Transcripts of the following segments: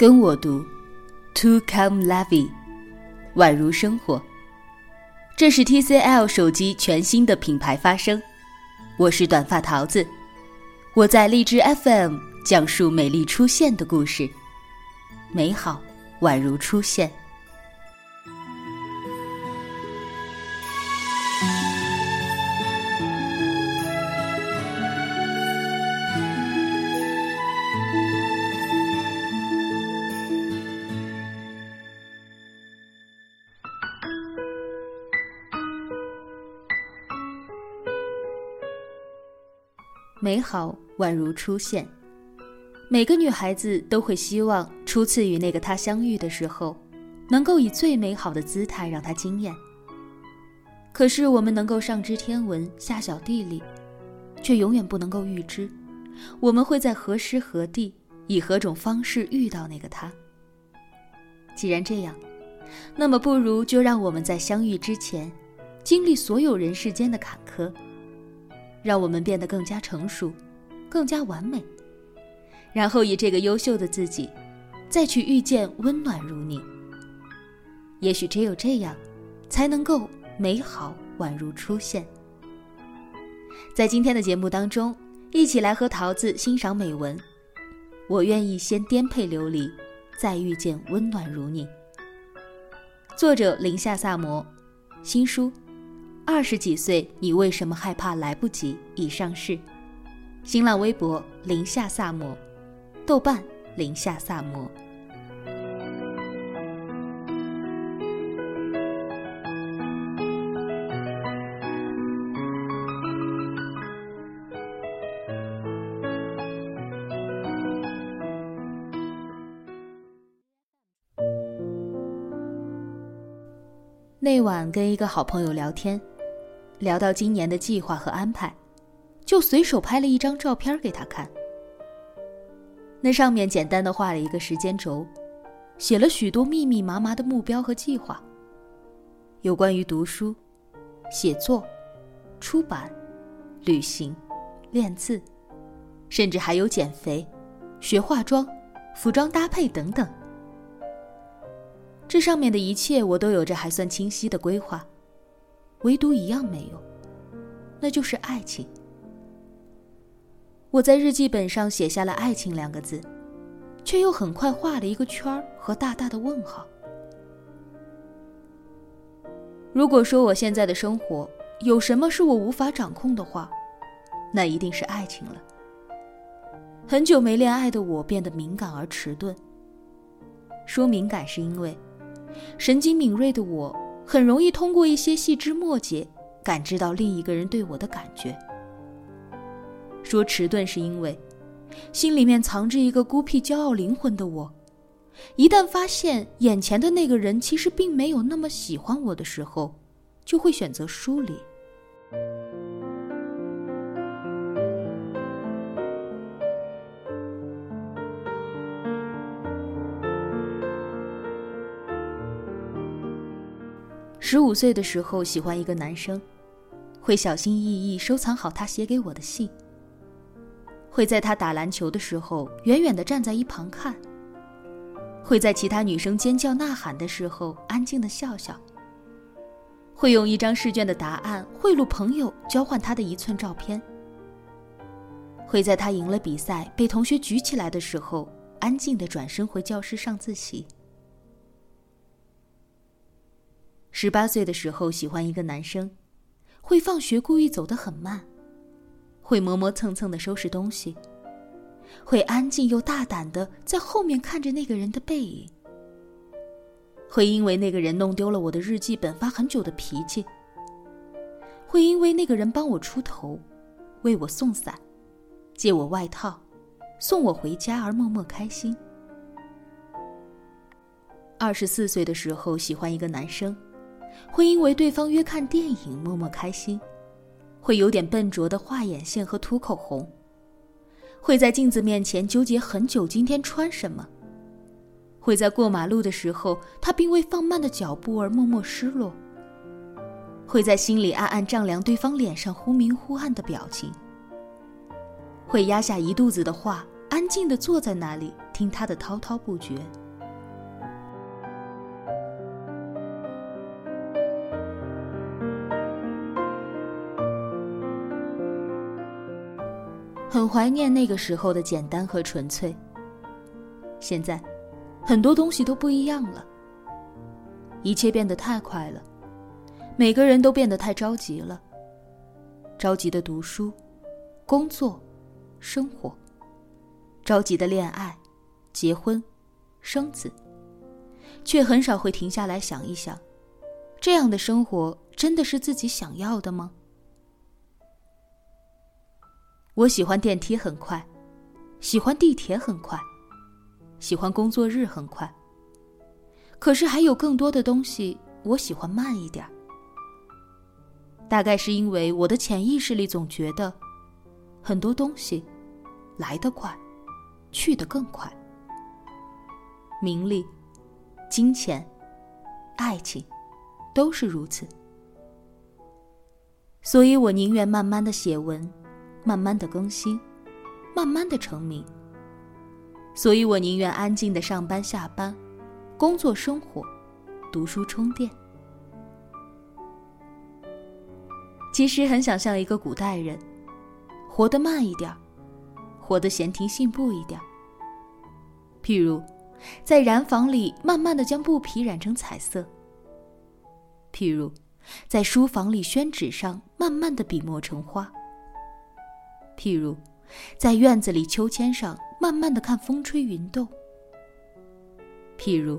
跟我读，To come lovey，宛如生活。这是 TCL 手机全新的品牌发声。我是短发桃子，我在荔枝 FM 讲述美丽出现的故事，美好宛如出现。美好宛如初现，每个女孩子都会希望初次与那个他相遇的时候，能够以最美好的姿态让他惊艳。可是我们能够上知天文下晓地理，却永远不能够预知，我们会在何时何地以何种方式遇到那个他。既然这样，那么不如就让我们在相遇之前，经历所有人世间的坎坷。让我们变得更加成熟，更加完美，然后以这个优秀的自己，再去遇见温暖如你。也许只有这样，才能够美好宛如初现。在今天的节目当中，一起来和桃子欣赏美文。我愿意先颠沛流离，再遇见温暖如你。作者：林夏萨摩，新书。二十几岁，你为什么害怕来不及？已上市。新浪微博：林下萨摩，豆瓣：林下萨摩。那晚跟一个好朋友聊天。聊到今年的计划和安排，就随手拍了一张照片给他看。那上面简单的画了一个时间轴，写了许多密密麻麻的目标和计划。有关于读书、写作、出版、旅行、练字，甚至还有减肥、学化妆、服装搭配等等。这上面的一切，我都有着还算清晰的规划。唯独一样没有，那就是爱情。我在日记本上写下了“爱情”两个字，却又很快画了一个圈儿和大大的问号。如果说我现在的生活有什么是我无法掌控的话，那一定是爱情了。很久没恋爱的我变得敏感而迟钝。说敏感是因为神经敏锐的我。很容易通过一些细枝末节感知到另一个人对我的感觉。说迟钝是因为心里面藏着一个孤僻、骄傲灵魂的我，一旦发现眼前的那个人其实并没有那么喜欢我的时候，就会选择疏离。十五岁的时候喜欢一个男生，会小心翼翼收藏好他写给我的信。会在他打篮球的时候远远的站在一旁看。会在其他女生尖叫呐喊的时候安静的笑笑。会用一张试卷的答案贿赂朋友交换他的一寸照片。会在他赢了比赛被同学举起来的时候安静的转身回教室上自习。十八岁的时候喜欢一个男生，会放学故意走得很慢，会磨磨蹭蹭的收拾东西，会安静又大胆的在后面看着那个人的背影，会因为那个人弄丢了我的日记本发很久的脾气，会因为那个人帮我出头，为我送伞，借我外套，送我回家而默默开心。二十四岁的时候喜欢一个男生。会因为对方约看电影默默开心，会有点笨拙的画眼线和涂口红，会在镜子面前纠结很久今天穿什么，会在过马路的时候他并未放慢的脚步而默默失落，会在心里暗暗丈量对方脸上忽明忽暗的表情，会压下一肚子的话，安静的坐在那里听他的滔滔不绝。很怀念那个时候的简单和纯粹。现在，很多东西都不一样了，一切变得太快了，每个人都变得太着急了。着急的读书、工作、生活，着急的恋爱、结婚、生子，却很少会停下来想一想，这样的生活真的是自己想要的吗？我喜欢电梯很快，喜欢地铁很快，喜欢工作日很快。可是还有更多的东西，我喜欢慢一点。大概是因为我的潜意识里总觉得，很多东西来得快，去得更快。名利、金钱、爱情，都是如此。所以我宁愿慢慢的写文。慢慢的更新，慢慢的成名。所以我宁愿安静的上班下班，工作生活，读书充电。其实很想像一个古代人，活得慢一点，活得闲庭信步一点。譬如，在染坊里慢慢的将布匹染成彩色；譬如，在书房里宣纸上慢慢的笔墨成花。譬如，在院子里秋千上慢慢的看风吹云动；譬如，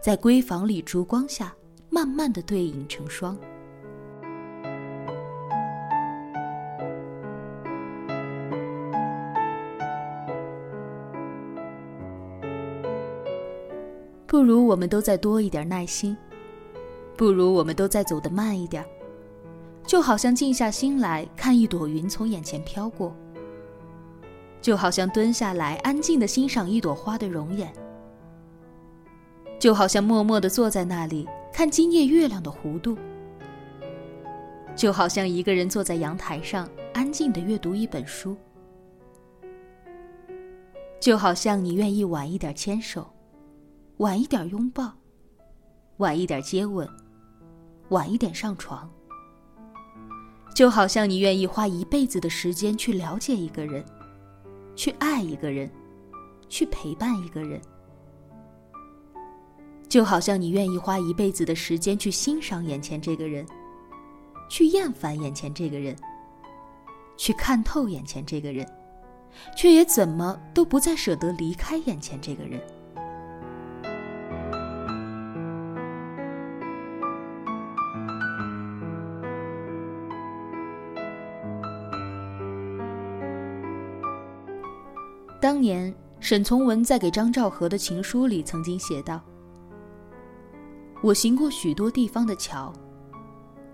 在闺房里烛光下慢慢的对影成双。不如我们都再多一点耐心，不如我们都再走得慢一点。就好像静下心来看一朵云从眼前飘过，就好像蹲下来安静的欣赏一朵花的容颜，就好像默默的坐在那里看今夜月亮的弧度，就好像一个人坐在阳台上安静的阅读一本书，就好像你愿意晚一点牵手，晚一点拥抱，晚一点接吻，晚一点上床。就好像你愿意花一辈子的时间去了解一个人，去爱一个人，去陪伴一个人；就好像你愿意花一辈子的时间去欣赏眼前这个人，去厌烦眼前这个人，去看透眼前这个人，却也怎么都不再舍得离开眼前这个人。当年，沈从文在给张兆和的情书里曾经写道：“我行过许多地方的桥，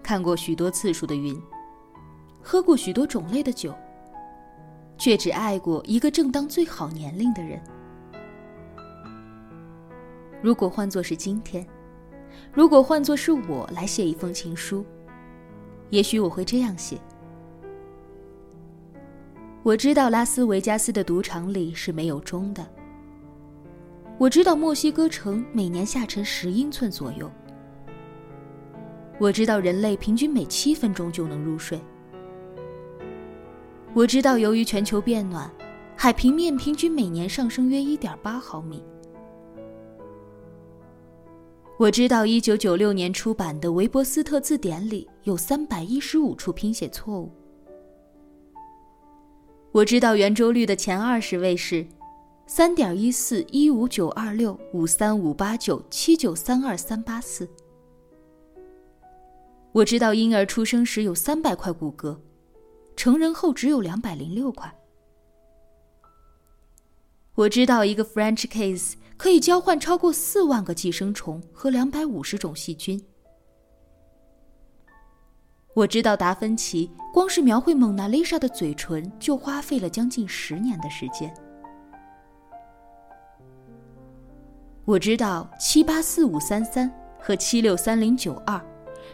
看过许多次数的云，喝过许多种类的酒，却只爱过一个正当最好年龄的人。如果换作是今天，如果换作是我来写一封情书，也许我会这样写。”我知道拉斯维加斯的赌场里是没有钟的。我知道墨西哥城每年下沉十英寸左右。我知道人类平均每七分钟就能入睡。我知道由于全球变暖，海平面平均每年上升约一点八毫米。我知道一九九六年出版的韦伯斯特字典里有三百一十五处拼写错误。我知道圆周率的前二十位是三点一四一五九二六五三五八九七九三二三八四。我知道婴儿出生时有三百块骨骼，成人后只有两百零六块。我知道一个 French case 可以交换超过四万个寄生虫和两百五十种细菌。我知道达芬奇光是描绘蒙娜丽莎的嘴唇就花费了将近十年的时间。我知道七八四五三三和七六三零九二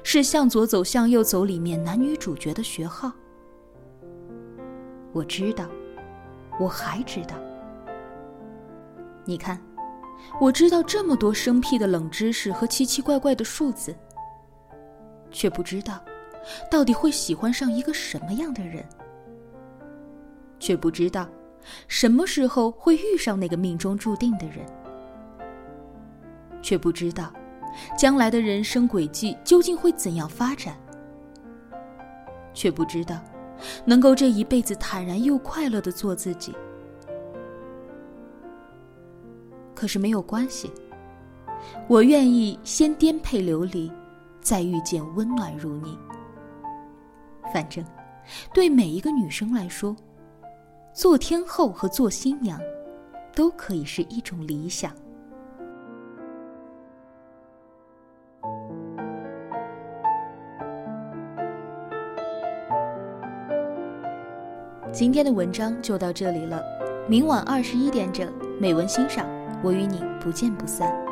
是向左走向右走里面男女主角的学号。我知道，我还知道，你看，我知道这么多生僻的冷知识和奇奇怪怪的数字，却不知道到底会喜欢上一个什么样的人，却不知道什么时候会遇上那个命中注定的人，却不知道将来的人生轨迹究竟会怎样发展，却不知道能够这一辈子坦然又快乐的做自己。可是没有关系，我愿意先颠沛流离，再遇见温暖如你。反正，对每一个女生来说，做天后和做新娘，都可以是一种理想。今天的文章就到这里了，明晚二十一点整，美文欣赏。我与你不见不散。